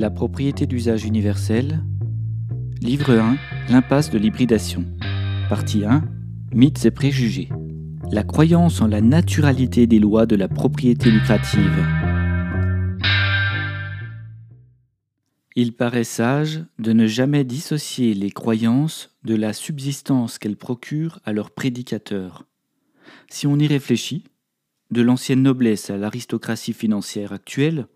La propriété d'usage universel. Livre 1. L'impasse de l'hybridation. Partie 1. Mythes et préjugés. La croyance en la naturalité des lois de la propriété lucrative. Il paraît sage de ne jamais dissocier les croyances de la subsistance qu'elles procurent à leurs prédicateurs. Si on y réfléchit, de l'ancienne noblesse à l'aristocratie financière actuelle,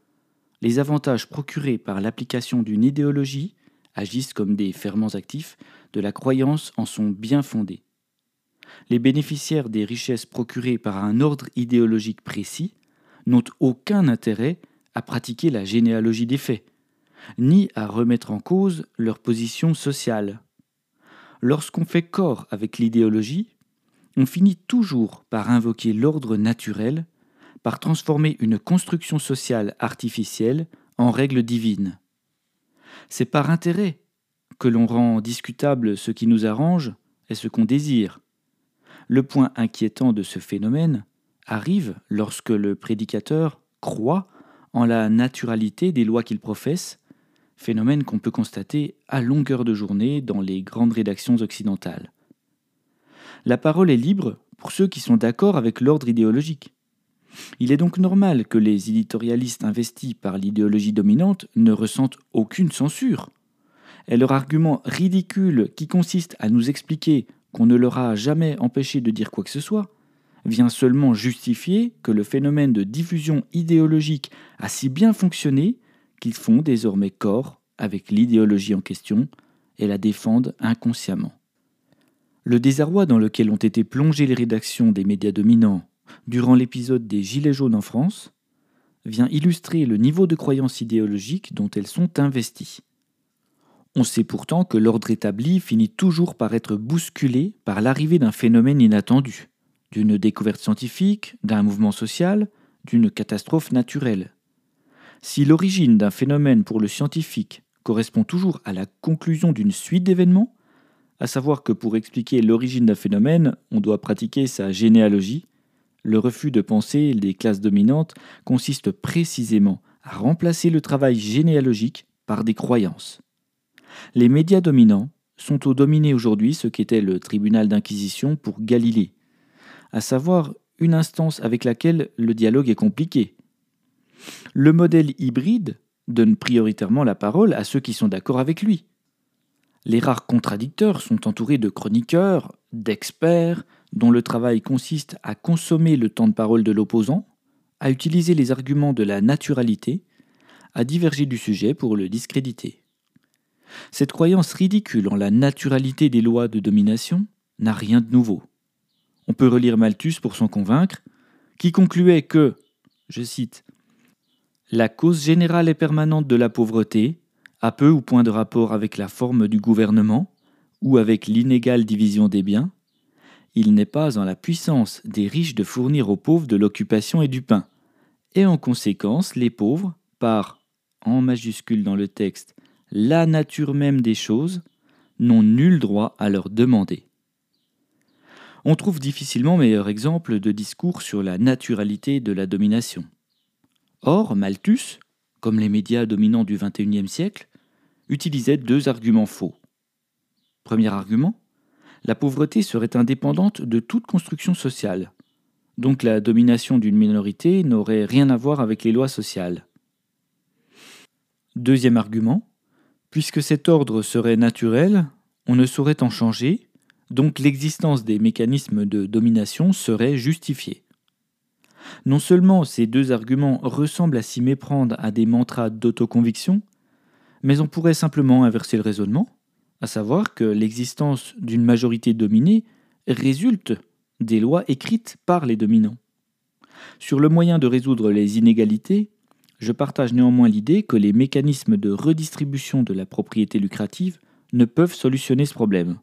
les avantages procurés par l'application d'une idéologie agissent comme des ferments actifs de la croyance en sont bien fondés. Les bénéficiaires des richesses procurées par un ordre idéologique précis n'ont aucun intérêt à pratiquer la généalogie des faits, ni à remettre en cause leur position sociale. Lorsqu'on fait corps avec l'idéologie, on finit toujours par invoquer l'ordre naturel, par transformer une construction sociale artificielle en règle divine. C'est par intérêt que l'on rend discutable ce qui nous arrange et ce qu'on désire. Le point inquiétant de ce phénomène arrive lorsque le prédicateur croit en la naturalité des lois qu'il professe, phénomène qu'on peut constater à longueur de journée dans les grandes rédactions occidentales. La parole est libre pour ceux qui sont d'accord avec l'ordre idéologique. Il est donc normal que les éditorialistes investis par l'idéologie dominante ne ressentent aucune censure. Et leur argument ridicule qui consiste à nous expliquer qu'on ne leur a jamais empêché de dire quoi que ce soit, vient seulement justifier que le phénomène de diffusion idéologique a si bien fonctionné qu'ils font désormais corps avec l'idéologie en question et la défendent inconsciemment. Le désarroi dans lequel ont été plongées les rédactions des médias dominants durant l'épisode des Gilets jaunes en France vient illustrer le niveau de croyance idéologique dont elles sont investies. On sait pourtant que l'ordre établi finit toujours par être bousculé par l'arrivée d'un phénomène inattendu, d'une découverte scientifique, d'un mouvement social, d'une catastrophe naturelle. Si l'origine d'un phénomène pour le scientifique correspond toujours à la conclusion d'une suite d'événements, à savoir que pour expliquer l'origine d'un phénomène, on doit pratiquer sa généalogie. Le refus de penser des classes dominantes consiste précisément à remplacer le travail généalogique par des croyances. Les médias dominants sont au dominé aujourd'hui ce qu'était le tribunal d'inquisition pour Galilée, à savoir une instance avec laquelle le dialogue est compliqué. Le modèle hybride donne prioritairement la parole à ceux qui sont d'accord avec lui. Les rares contradicteurs sont entourés de chroniqueurs, d'experts, dont le travail consiste à consommer le temps de parole de l'opposant, à utiliser les arguments de la naturalité, à diverger du sujet pour le discréditer. Cette croyance ridicule en la naturalité des lois de domination n'a rien de nouveau. On peut relire Malthus pour s'en convaincre, qui concluait que, je cite, La cause générale et permanente de la pauvreté a peu ou point de rapport avec la forme du gouvernement ou avec l'inégale division des biens, il n'est pas en la puissance des riches de fournir aux pauvres de l'occupation et du pain, et en conséquence les pauvres, par, en majuscule dans le texte, la nature même des choses, n'ont nul droit à leur demander. On trouve difficilement meilleur exemple de discours sur la naturalité de la domination. Or, Malthus, comme les médias dominants du XXIe siècle, utilisait deux arguments faux. Premier argument, la pauvreté serait indépendante de toute construction sociale, donc la domination d'une minorité n'aurait rien à voir avec les lois sociales. Deuxième argument, puisque cet ordre serait naturel, on ne saurait en changer, donc l'existence des mécanismes de domination serait justifiée. Non seulement ces deux arguments ressemblent à s'y méprendre à des mantras d'autoconviction, mais on pourrait simplement inverser le raisonnement, à savoir que l'existence d'une majorité dominée résulte des lois écrites par les dominants. Sur le moyen de résoudre les inégalités, je partage néanmoins l'idée que les mécanismes de redistribution de la propriété lucrative ne peuvent solutionner ce problème,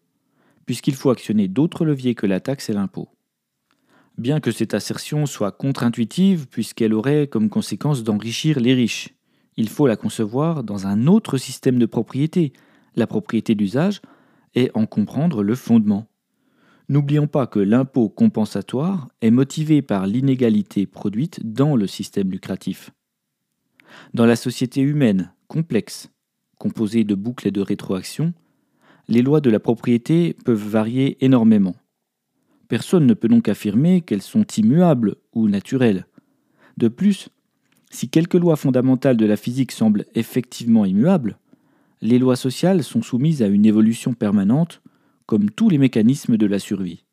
puisqu'il faut actionner d'autres leviers que la taxe et l'impôt. Bien que cette assertion soit contre-intuitive, puisqu'elle aurait comme conséquence d'enrichir les riches, il faut la concevoir dans un autre système de propriété, la propriété d'usage, et en comprendre le fondement. N'oublions pas que l'impôt compensatoire est motivé par l'inégalité produite dans le système lucratif. Dans la société humaine, complexe, composée de boucles et de rétroactions, les lois de la propriété peuvent varier énormément. Personne ne peut donc affirmer qu'elles sont immuables ou naturelles. De plus, si quelques lois fondamentales de la physique semblent effectivement immuables, les lois sociales sont soumises à une évolution permanente, comme tous les mécanismes de la survie.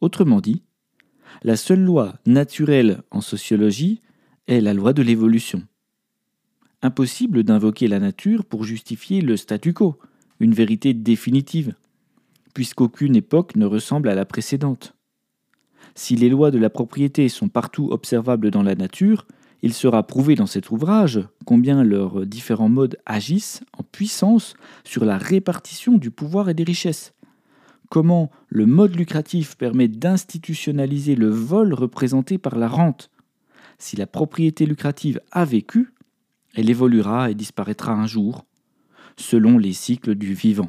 Autrement dit, la seule loi naturelle en sociologie est la loi de l'évolution. Impossible d'invoquer la nature pour justifier le statu quo, une vérité définitive, puisqu'aucune époque ne ressemble à la précédente. Si les lois de la propriété sont partout observables dans la nature, il sera prouvé dans cet ouvrage combien leurs différents modes agissent en puissance sur la répartition du pouvoir et des richesses. Comment le mode lucratif permet d'institutionnaliser le vol représenté par la rente. Si la propriété lucrative a vécu, elle évoluera et disparaîtra un jour, selon les cycles du vivant.